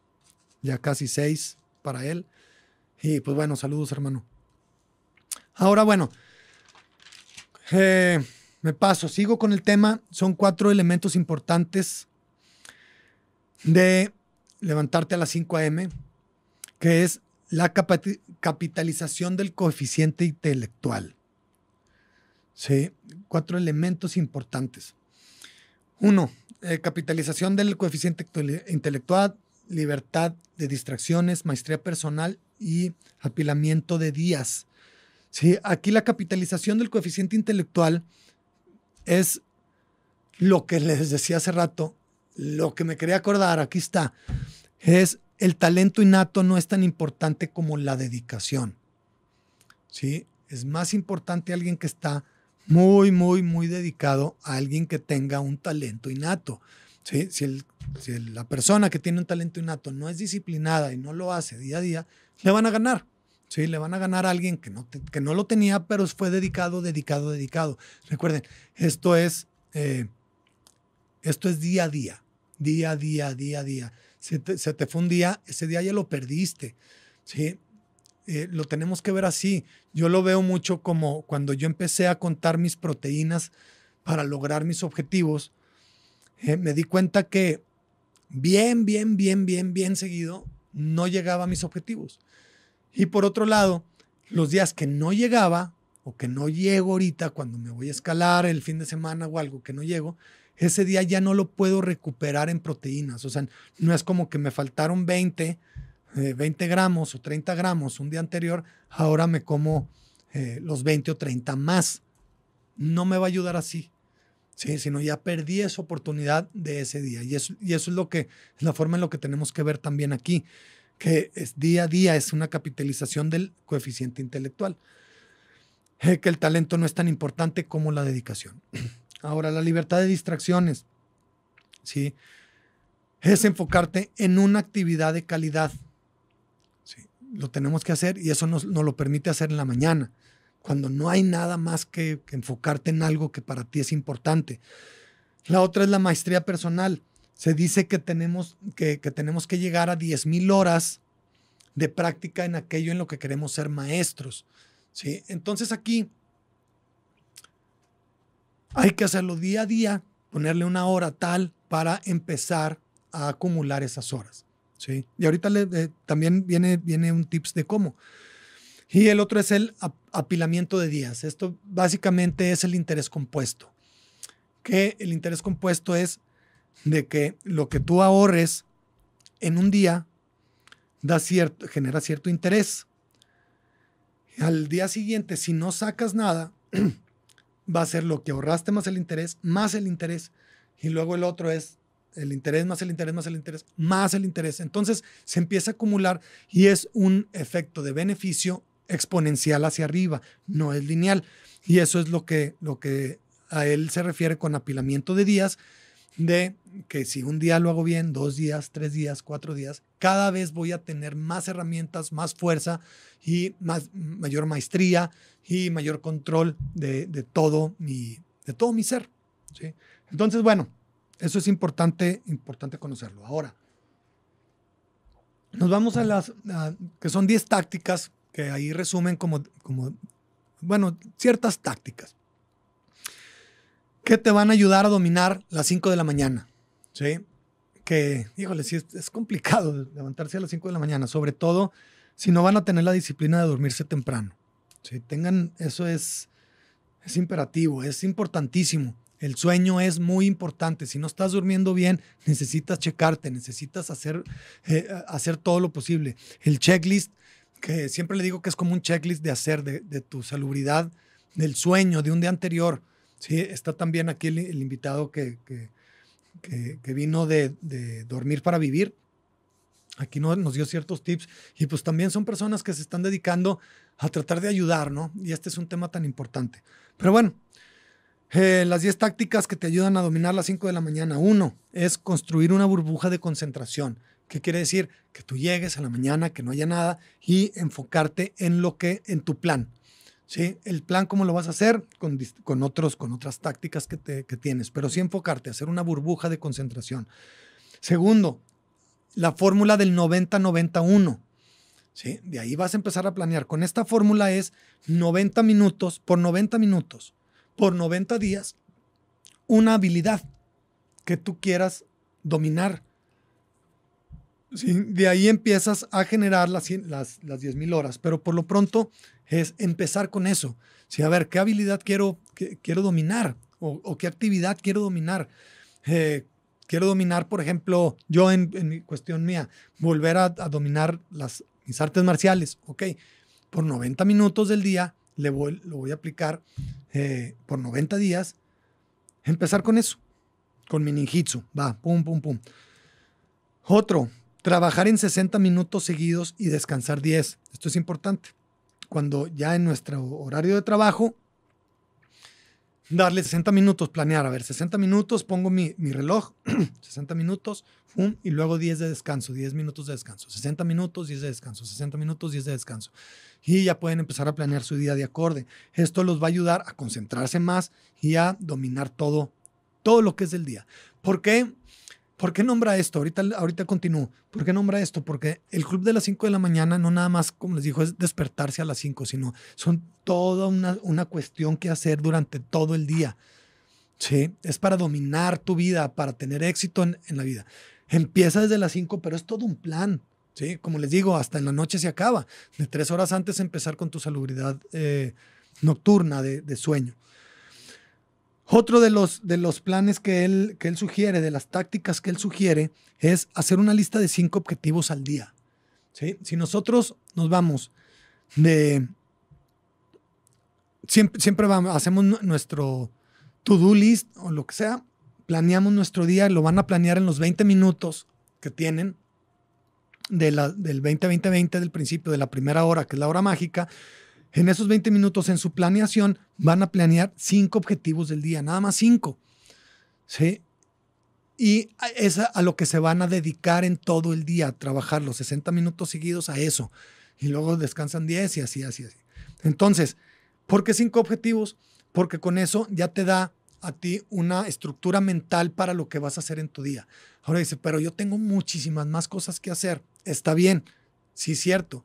ya casi seis para él. Y pues bueno, saludos hermano. Ahora bueno, eh, me paso, sigo con el tema. Son cuatro elementos importantes de levantarte a las 5 a.m., que es la capitalización del coeficiente intelectual. Sí, cuatro elementos importantes. Uno, eh, capitalización del coeficiente intelectual, libertad de distracciones, maestría personal y apilamiento de días. Sí, aquí la capitalización del coeficiente intelectual es lo que les decía hace rato, lo que me quería acordar, aquí está, es el talento innato no es tan importante como la dedicación. ¿sí? Es más importante alguien que está muy, muy, muy dedicado a alguien que tenga un talento innato. ¿sí? Si, si la persona que tiene un talento innato no es disciplinada y no lo hace día a día, le van a ganar. ¿sí? Le van a ganar a alguien que no, que no lo tenía, pero fue dedicado, dedicado, dedicado. Recuerden, esto es, eh, esto es día a día, día a día, día a día se te, fue un día, ese día ya lo perdiste, ¿sí? Eh, lo tenemos que ver así. Yo lo veo mucho como cuando yo empecé a contar mis proteínas para lograr mis objetivos, eh, me di cuenta que bien, bien, bien, bien, bien seguido no llegaba a mis objetivos. Y por otro lado, los días que no llegaba o que no llego ahorita cuando me voy a escalar el fin de semana o algo que no llego, ese día ya no lo puedo recuperar en proteínas. O sea, no es como que me faltaron 20, 20 eh, gramos o 30 gramos un día anterior, ahora me como eh, los 20 o 30 más. No me va a ayudar así. Sí, sino ya perdí esa oportunidad de ese día. Y eso, y eso es lo que es la forma en lo que tenemos que ver también aquí, que es día a día es una capitalización del coeficiente intelectual. Eh, que el talento no es tan importante como la dedicación. Ahora, la libertad de distracciones, ¿sí? Es enfocarte en una actividad de calidad. ¿sí? Lo tenemos que hacer y eso nos, lo permite hacer en la mañana, cuando no hay nada más que, enfocarte en algo que para ti es importante. La otra es la maestría personal. Se dice que tenemos que, que tenemos que llegar a 10.000 horas de práctica en aquello en lo que queremos ser maestros. ¿sí? Entonces aquí hay que hacerlo día a día, ponerle una hora tal para empezar a acumular esas horas. ¿sí? Y ahorita le, también viene, viene un tips de cómo. Y el otro es el apilamiento de días. Esto básicamente es el interés compuesto. Que el interés compuesto es de que lo que tú ahorres en un día da cierto, genera cierto interés. Al día siguiente, si no sacas nada, va a ser lo que ahorraste más el interés, más el interés. Y luego el otro es el interés más el interés más el interés más el interés. Entonces se empieza a acumular y es un efecto de beneficio exponencial hacia arriba, no es lineal. Y eso es lo que, lo que a él se refiere con apilamiento de días, de que si un día lo hago bien, dos días, tres días, cuatro días, cada vez voy a tener más herramientas, más fuerza y más, mayor maestría y mayor control de, todo, mi, de todo mi ser. ¿sí? Entonces, bueno, eso es importante, importante conocerlo. Ahora, nos vamos a las, que son 10 tácticas que ahí resumen como, como, bueno, ciertas tácticas que te van a ayudar a dominar las 5 de la mañana. ¿Sí? Que, híjole, sí, es, complicado levantarse a las 5 de la mañana, sobre todo si no van a tener la disciplina de dormirse temprano. ¿Sí? Tengan, eso es, es imperativo, es importantísimo. El sueño es muy importante. Si no estás durmiendo bien, necesitas checarte, necesitas hacer, eh, hacer todo lo posible. El checklist que siempre le digo que es como un checklist de hacer de, tu salubridad, del sueño, de un día anterior. Sí, está también aquí el, invitado que, que, vino de, dormir para vivir. Aquí nos dio ciertos tips y pues también son personas que se están dedicando a tratar de ayudar, ¿no? Y este es un tema tan importante. Pero bueno, eh, las 10 tácticas que te ayudan a dominar las 5 de la mañana. Uno es construir una burbuja de concentración. ¿Qué quiere decir? Que tú llegues a la mañana, que no haya nada y enfocarte en lo que, en tu plan. ¿Sí? El plan, ¿cómo lo vas a hacer? Con, con otros, con otras tácticas que, te, que tienes, pero sí enfocarte, hacer una burbuja de concentración. Segundo, la fórmula del 90-91. ¿Sí? De ahí vas a empezar a planear. Con esta fórmula es 90 minutos por 90 minutos, por 90 días, una habilidad que tú quieras dominar de ahí empiezas a generar las, las, las 10.000 horas, pero por lo pronto es empezar con eso. Sí, a ver, ¿qué habilidad quiero, quiero dominar? O, qué actividad quiero dominar? Eh, quiero dominar, por ejemplo, yo en, mi cuestión mía, volver a, dominar las, mis artes marciales. Ok, por 90 minutos del día le voy, lo voy a aplicar eh, por 90 días. Empezar con eso, con mi ninjitsu. Va, pum, pum, pum. Otro, Trabajar en 60 minutos seguidos y descansar 10. Esto es importante. Cuando ya en nuestro horario de trabajo, darle 60 minutos, planear, a ver, 60 minutos, pongo mi, reloj, 60 minutos, y luego 10 de descanso, 10 minutos de descanso, 60 minutos, 10 de descanso, 60 minutos, 10 de descanso. Y ya pueden empezar a planear su día de acorde. Esto los va a ayudar a concentrarse más y a dominar todo, todo lo que es el día. ¿Por qué? ¿Por qué nombra esto? Ahorita, ahorita continúo. ¿Por qué nombra esto? Porque el club de las 5 de la mañana no nada más, como les dijo, es despertarse a las 5, sino son toda una, una cuestión que hacer durante todo el día. ¿Sí? Es para dominar tu vida, para tener éxito en, la vida. Empieza desde las 5, pero es todo un plan. ¿sí? Como les digo, hasta en la noche se acaba. De tres horas antes empezar con tu salubridad eh, nocturna de, de sueño. Otro de los, de los planes que él, que él sugiere, de las tácticas que él sugiere, es hacer una lista de cinco objetivos al día. ¿sí? Si nosotros nos vamos de... Siempre, siempre hacemos nuestro to-do list o lo que sea, planeamos nuestro día, lo van a planear en los 20 minutos que tienen del 20-20-20 del principio, de la primera hora, que es la hora mágica, en esos 20 minutos en su planeación van a planear cinco objetivos del día, nada más cinco. ¿Sí? Y es a lo que se van a dedicar en todo el día, a trabajar los 60 minutos seguidos a eso. Y luego descansan 10 y así, así, así. Entonces, ¿por qué cinco objetivos? Porque con eso ya te da a ti una estructura mental para lo que vas a hacer en tu día. Ahora dice, pero yo tengo muchísimas más cosas que hacer. Está bien, sí, cierto.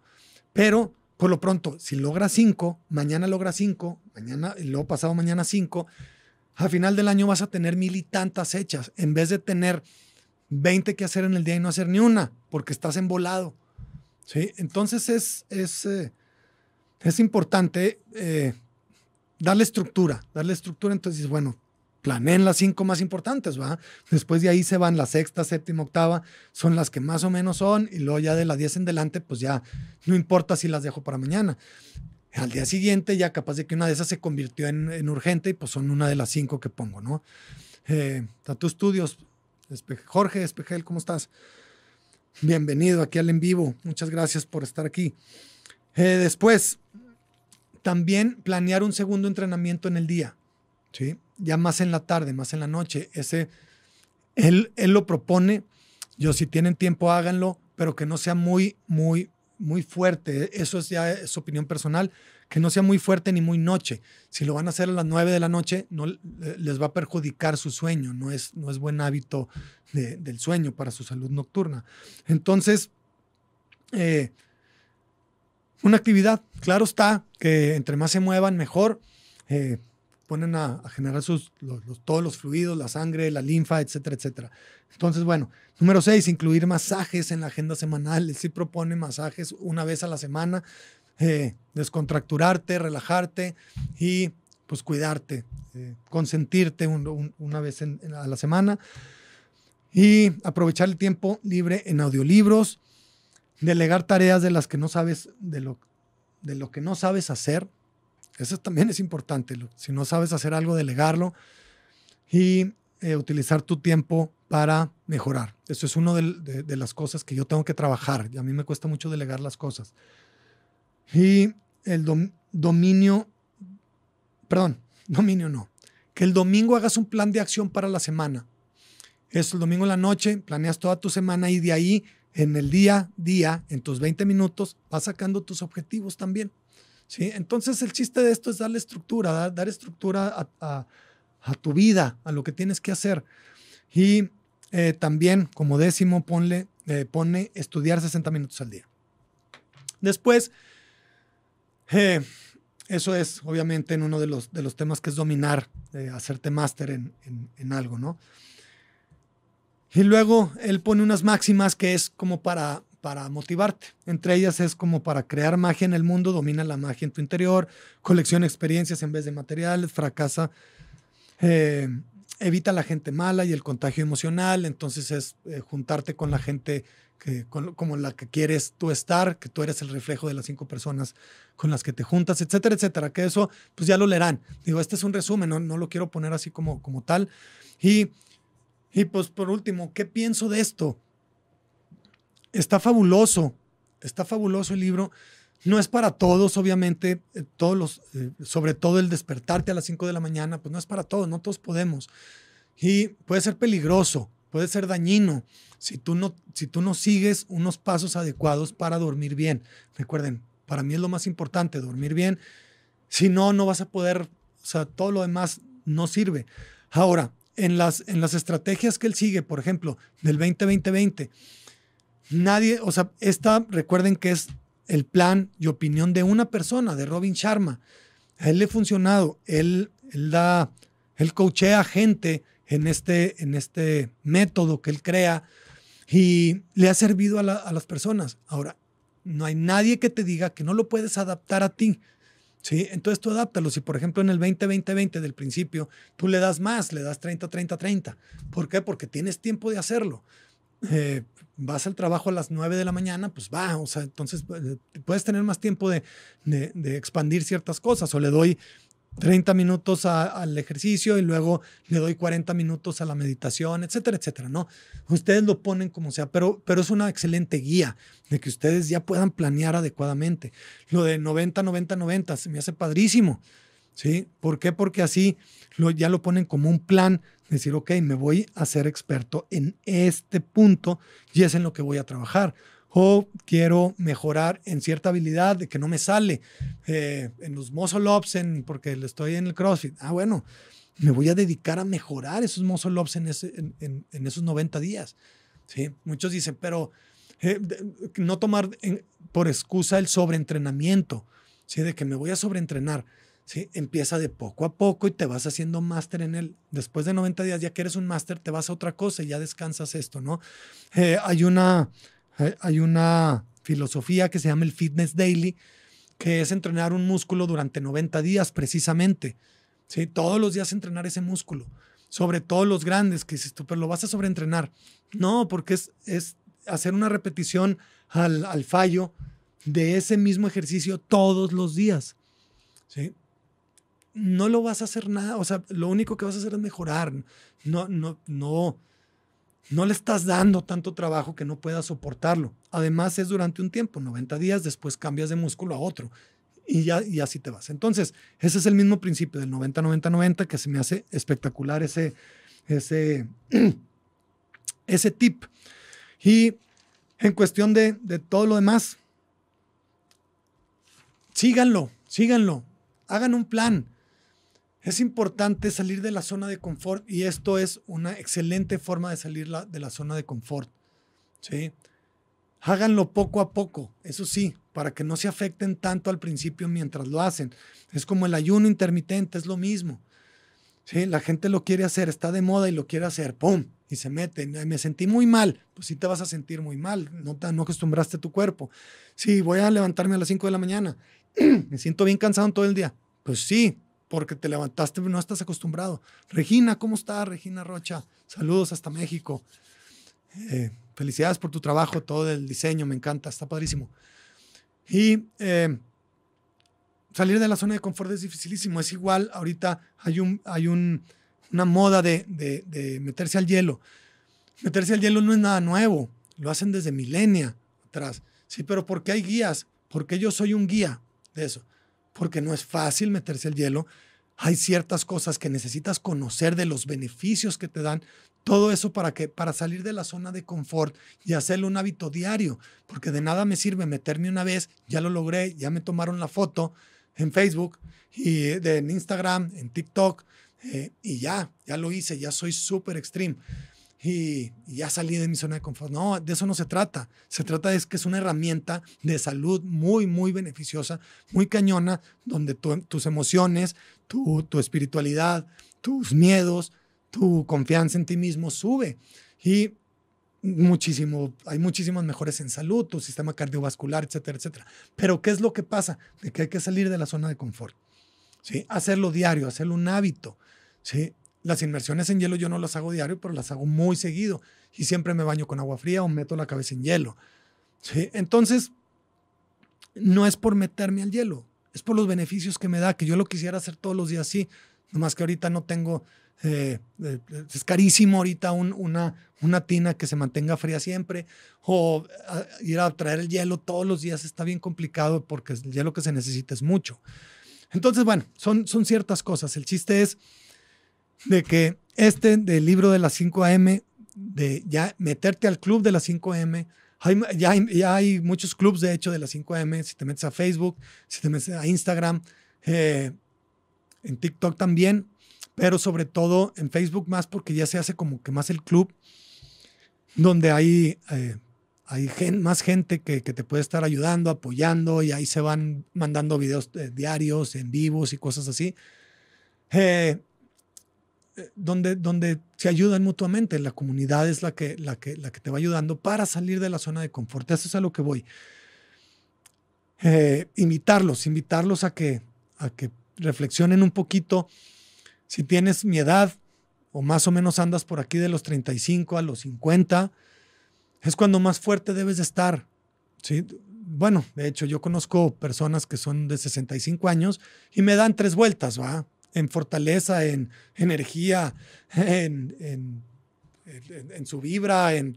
Pero por lo pronto, si logra cinco, mañana logra cinco, mañana, y luego pasado mañana cinco, al final del año vas a tener mil y tantas hechas, en vez de tener 20 que hacer en el día y no hacer ni una, porque estás embolado. ¿sí? Entonces es, es, eh, es importante eh, darle estructura, darle estructura. Entonces, bueno, planeen las cinco más importantes, ¿va? Después de ahí se van la sexta, séptima, octava, son las que más o menos son, y luego ya de la diez en delante, pues ya no importa si las dejo para mañana. Al día siguiente ya capaz de que una de esas se convirtió en, urgente y pues son una de las cinco que pongo, ¿no? Eh, tu estudios, Jorge Espejel, ¿cómo estás? Bienvenido aquí al en vivo, muchas gracias por estar aquí. Eh, después, también planear un segundo entrenamiento en el día, ¿sí? Ya más en la tarde, más en la noche. Ese, él, él lo propone. Yo, si tienen tiempo, háganlo, pero que no sea muy, muy, muy fuerte. Eso es ya su opinión personal. Que no sea muy fuerte ni muy noche. Si lo van a hacer a las 9 de la noche, no les va a perjudicar su sueño. No es, no es buen hábito del sueño para su salud nocturna. Entonces, eh, una actividad. Claro está que entre más se muevan, mejor. Eh, ponen a, generar sus, todos los fluidos, la sangre, la linfa, etcétera, etcétera. Entonces, bueno, número seis, incluir masajes en la agenda semanal. Él sí propone masajes una vez a la semana, eh, descontracturarte, relajarte y pues cuidarte, eh, consentirte una vez a la semana y aprovechar el tiempo libre en audiolibros, Delegar tareas de las que no sabes, de lo, de lo que no sabes hacer. Eso también es importante. Si no sabes hacer algo, delegarlo. Y eh, utilizar tu tiempo para mejorar. Eso es una de, las cosas que yo tengo que trabajar. Y a mí me cuesta mucho delegar las cosas. Y el dominio, perdón, dominio no. Que el domingo hagas un plan de acción para la semana. Es el domingo en la noche, planeas toda tu semana y de ahí en el día día, en tus 20 minutos, vas sacando tus objetivos también. ¿Sí? Entonces el chiste de esto es darle estructura, dar, estructura a, tu vida, a lo que tienes que hacer. Y eh, también, como décimo, ponle, eh, pone estudiar 60 minutos al día. Después, eh, eso es obviamente en uno de los, de los temas que es dominar, hacerte máster en, en algo, ¿no? Y luego él pone unas máximas que es como para, para motivarte. Entre ellas es como para crear magia en el mundo, domina la magia en tu interior, colecciona experiencias en vez de materiales, fracasa, eh, evita la gente mala y el contagio emocional. Entonces es eh, juntarte con la gente que, como la que quieres tú estar, que tú eres el reflejo de las cinco personas con las que te juntas, etcétera, etcétera. Que eso pues ya lo leerán. Digo, este es un resumen, no, no lo quiero poner así como, como tal. Y y pues por último, ¿qué pienso de esto? Está fabuloso, está fabuloso el libro. No es para todos, obviamente, eh, todos los, eh, sobre todo el despertarte a las 5 de la mañana, pues no es para todos, no todos podemos. Y puede ser peligroso, puede ser dañino si tú no, si tú no sigues unos pasos adecuados para dormir bien. Recuerden, para mí es lo más importante, dormir bien. Si no, no vas a poder, o sea, todo lo demás no sirve. Ahora, en las, en las estrategias que él sigue, por ejemplo, del 2020-2020, nadie, o sea, esta, recuerden que es el plan y opinión de una persona, de Robin Sharma. A él le ha funcionado, él, él da, él coachea gente en este, en este método que él crea y le ha servido a, a las personas. Ahora, no hay nadie que te diga que no lo puedes adaptar a ti. ¿sí? Entonces tú adáptalo. Si, por ejemplo, en el 20-20-20 del principio tú le das más, le das 30-30-30. ¿Por qué? Porque tienes tiempo de hacerlo. Eh, vas al trabajo a las 9 de la mañana, pues va, o sea, entonces eh, puedes tener más tiempo de, expandir ciertas cosas. O le doy 30 minutos al ejercicio y luego le doy 40 minutos a la meditación, etcétera, etcétera, ¿no? Ustedes lo ponen como sea, pero, pero es una excelente guía de que ustedes ya puedan planear adecuadamente. Lo de 90, 90, 90 se me hace padrísimo, ¿sí? ¿Por qué? Porque así ya lo ponen como un plan, decir, ok, me voy a ser experto en este punto y es en lo que voy a trabajar o quiero mejorar en cierta habilidad de que no me sale eh, en los muscle ups en, porque estoy en el CrossFit. Ah, bueno, me voy a dedicar a mejorar esos muscle ups en, esos 90 días. ¿sí? Muchos dicen, pero eh, no tomar por excusa el sobreentrenamiento, ¿sí? de que me voy a sobreentrenar. Empieza de poco a poco y te vas haciendo máster en él. Después de 90 días, ya que eres un máster, te vas a otra cosa y ya descansas esto, ¿no? Eh, hay una hay una filosofía que se llama el Fitness Daily, que es entrenar un músculo durante 90 días precisamente. ¿sí? Todos los días entrenar ese músculo, sobre todo los grandes, que dices tú, pero lo vas a sobreentrenar. No, porque es, es hacer una repetición al, al fallo de ese mismo ejercicio todos los días. ¿sí? No lo vas a hacer nada, o sea, lo único que vas a hacer es mejorar. No, no, no, no le estás dando tanto trabajo que no puedas soportarlo. Además, es durante un tiempo, 90 días, después cambias de músculo a otro y ya y así te vas. Entonces, ese es el mismo principio del 90-90-90 que se me hace espectacular ese, ese, ese tip. Y en cuestión de, de todo lo demás, síganlo, síganlo, hagan un plan. Es importante salir de la zona de confort y esto es una excelente forma de salir de la zona de confort. ¿sí? Háganlo poco a poco, eso sí, para que no se afecten tanto al principio mientras lo hacen. Es como el ayuno intermitente, es lo mismo. ¿sí? La gente lo quiere hacer, está de moda y lo quiere hacer, ¡pum! Y se mete. Me sentí muy mal. Pues sí te vas a sentir muy mal, no, te, no acostumbraste tu cuerpo. Sí, voy a levantarme a las 5 de la mañana. Me siento bien cansado todo el día. Pues sí, porque te levantaste, no estás acostumbrado. Regina, ¿cómo estás? Regina Rocha, saludos hasta México. Eh, felicidades por tu trabajo, todo el diseño, me encanta, está padrísimo. Y eh, salir de la zona de confort es dificilísimo. Es igual, ahorita hay, un, hay un, una moda de, de, de, meterse al hielo. Meterse al hielo no es nada nuevo, lo hacen desde milenia atrás. Sí, pero ¿por qué hay guías? Porque yo soy un guía de eso porque no es fácil meterse el hielo. Hay ciertas cosas que necesitas conocer de los beneficios que te dan. Todo eso para que para salir de la zona de confort y hacerlo un hábito diario, porque de nada me sirve meterme una vez, ya lo logré, ya me tomaron la foto en Facebook y en Instagram, en TikTok eh, y ya, ya lo hice, ya soy súper extreme y, ya salí de mi zona de confort. No, de eso no se trata. Se trata de que es una herramienta de salud muy, muy beneficiosa, muy cañona, donde tus emociones, tu, tu espiritualidad, tus miedos, tu confianza en ti mismo sube. Y muchísimo, hay muchísimas mejores en salud, tu sistema cardiovascular, etcétera, etcétera. Pero ¿qué es lo que pasa? De que hay que salir de la zona de confort. ¿sí? Hacerlo diario, hacerlo un hábito. ¿sí? Las inmersiones en hielo yo no las hago diario, pero las hago muy seguido. Y siempre me baño con agua fría o meto la cabeza en hielo. Entonces, no es por meterme al hielo, es por los beneficios que me da, que yo lo quisiera hacer todos los días sí. Nomás que ahorita no tengo, eh, eh, es carísimo ahorita una, una tina que se mantenga fría siempre. O ir a traer el hielo todos los días está bien complicado porque el hielo que se necesita es mucho. Entonces, bueno, son, son ciertas cosas. El chiste es de que este del libro de las 5 AM, de ya meterte al club de las 5 AM, hay, ya, hay, ya, hay, muchos clubs de hecho de las 5 AM, si te metes a Facebook, si te metes a Instagram, eh, en TikTok también, pero sobre todo en Facebook más porque ya se hace como que más el club, donde hay, eh, hay más gente que, que, te puede estar ayudando, apoyando, y ahí se van mandando videos eh, diarios, en vivos y cosas así. Eh, donde, donde se ayudan mutuamente. La comunidad es la que, la, que, la que te va ayudando para salir de la zona de confort. Eso es a lo que voy. Eh, invitarlos, invitarlos a que, a que reflexionen un poquito. Si tienes mi edad o más o menos andas por aquí de los 35 a los 50, es cuando más fuerte debes de estar. ¿sí? Bueno, de hecho, yo conozco personas que son de 65 años y me dan tres vueltas, ¿va? En fortaleza, en energía, en, en, en, su vibra, en,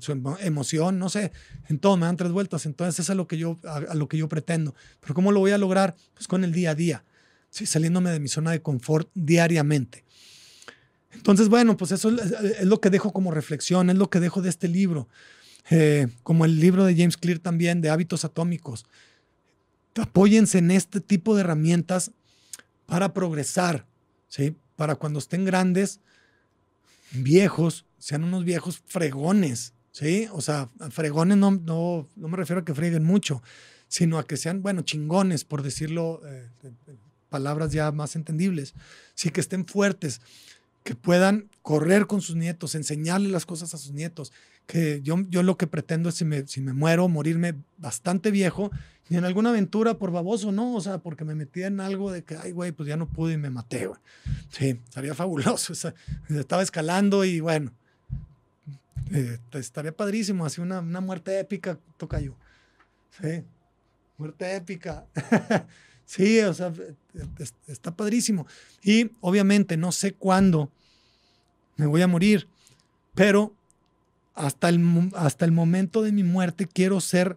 su emoción, no sé, en todo, me dan tres vueltas. Entonces, eso es a lo que yo, a, lo que yo pretendo. Pero ¿cómo lo voy a lograr? Pues con el día a día, ¿sí? saliéndome de mi zona de confort diariamente. Entonces, bueno, pues eso es, lo que dejo como reflexión, es lo que dejo de este libro, eh, como el libro de James Clear también, de hábitos atómicos. Apóyense en este tipo de herramientas para progresar, ¿sí? Para cuando estén grandes, viejos, sean unos viejos fregones, ¿sí? O sea, fregones no, no, no me refiero a que freguen mucho, sino a que sean, bueno, chingones, por decirlo, eh, palabras ya más entendibles, sí, que estén fuertes, que puedan correr con sus nietos, enseñarle las cosas a sus nietos, que yo, yo lo que pretendo es si me, si me muero, morirme bastante viejo ni en alguna aventura por baboso, no, o sea, porque me metí en algo de que, ay, güey, pues ya no pude y me maté, güey. Sí, estaría fabuloso. Estaba escalando y bueno, eh, estaría padrísimo, así una, muerte épica, toca yo. Sí, muerte épica. sí, o sea, está padrísimo. Y obviamente no sé cuándo me voy a morir, pero hasta el, hasta el momento de mi muerte quiero ser,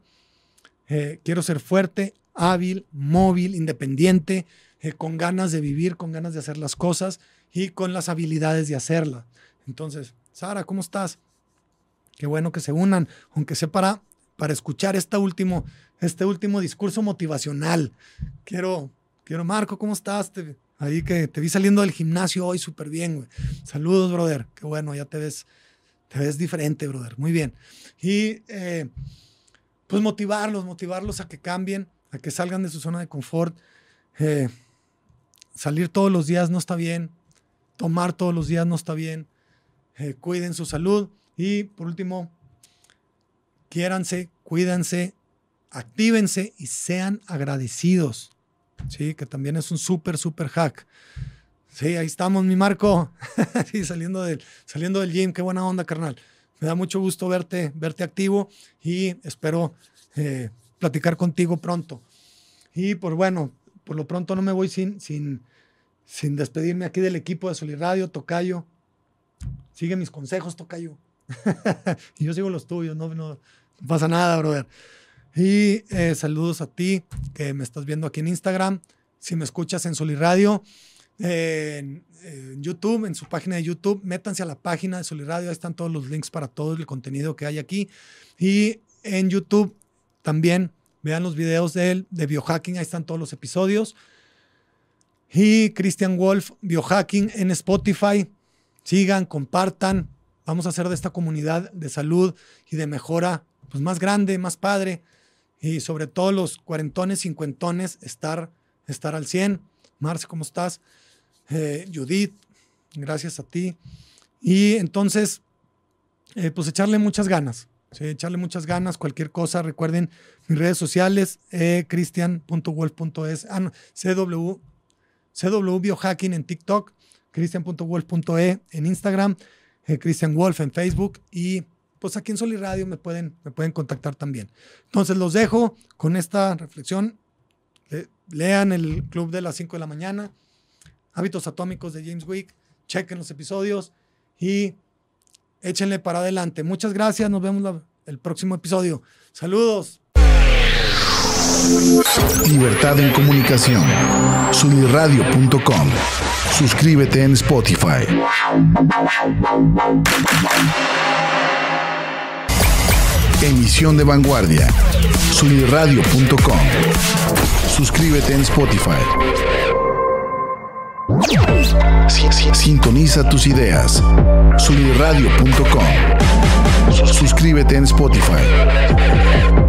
eh, quiero ser fuerte, hábil, móvil, independiente, eh, con ganas de vivir, con ganas de hacer las cosas y con las habilidades de hacerlas. Entonces, Sara, ¿cómo estás? Qué bueno que se unan, aunque sea para, para escuchar este último, este último discurso motivacional. Quiero, quiero, Marco, ¿cómo estás? ahí que te vi saliendo del gimnasio hoy súper bien, güey. Saludos, brother. Qué bueno, ya te ves te ves diferente, brother. Muy bien. Y eh, pues motivarlos, motivarlos a que cambien, a que salgan de su zona de confort. Eh, salir todos los días no está bien. Tomar todos los días no está bien. Eh, cuiden su salud. Y por último, quiéranse, cuídense, actívense y sean agradecidos. Sí, que también es un súper, súper hack. Sí, ahí estamos, mi Marco. sí, saliendo del, saliendo del gym. Qué buena onda, carnal. Me da mucho gusto verte, verte activo y espero eh, platicar contigo pronto. Y por bueno, por lo pronto no me voy sin, sin, despedirme aquí del equipo de Soliradio, Tocayo. Sigue mis consejos, Tocayo. y yo sigo los tuyos, no, no, pasa nada, brother. Y eh, saludos a ti que me estás viendo aquí en Instagram. Si me escuchas en Soliradio, en, YouTube, en su página de YouTube. Métanse a la página de Soliradio, ahí están todos los links para todo el contenido que hay aquí. Y en YouTube también vean los videos de él, de biohacking, ahí están todos los episodios. Y Christian Wolf, biohacking en Spotify. Sigan, compartan. Vamos a hacer de esta comunidad de salud y de mejora pues, más grande, más padre. Y sobre todo los cuarentones, cincuentones, estar, estar al 100. Marce, ¿cómo estás? Eh, Judith, gracias a ti. Y entonces, eh, pues echarle muchas ganas, echarle muchas ganas, cualquier cosa, recuerden mis redes sociales, eh, cristian.wolf.es, ah, no, CW, Biohacking en TikTok, cristian.wolf.e en Instagram, eh, Christian Wolf en Facebook y pues aquí en Sol Radio me pueden, me pueden contactar también. Entonces los dejo con esta reflexión. lean el club de las 5 de la mañana. Hábitos Atómicos de James Wick. Chequen los episodios y échenle para adelante. Muchas gracias. Nos vemos el próximo episodio. Saludos. Libertad en comunicación. Sunirradio.com. Suscríbete en Spotify. Emisión de vanguardia. Sunirradio.com. Suscríbete en Spotify. Sintoniza tus ideas. Sunirradio.com. Suscríbete en Spotify.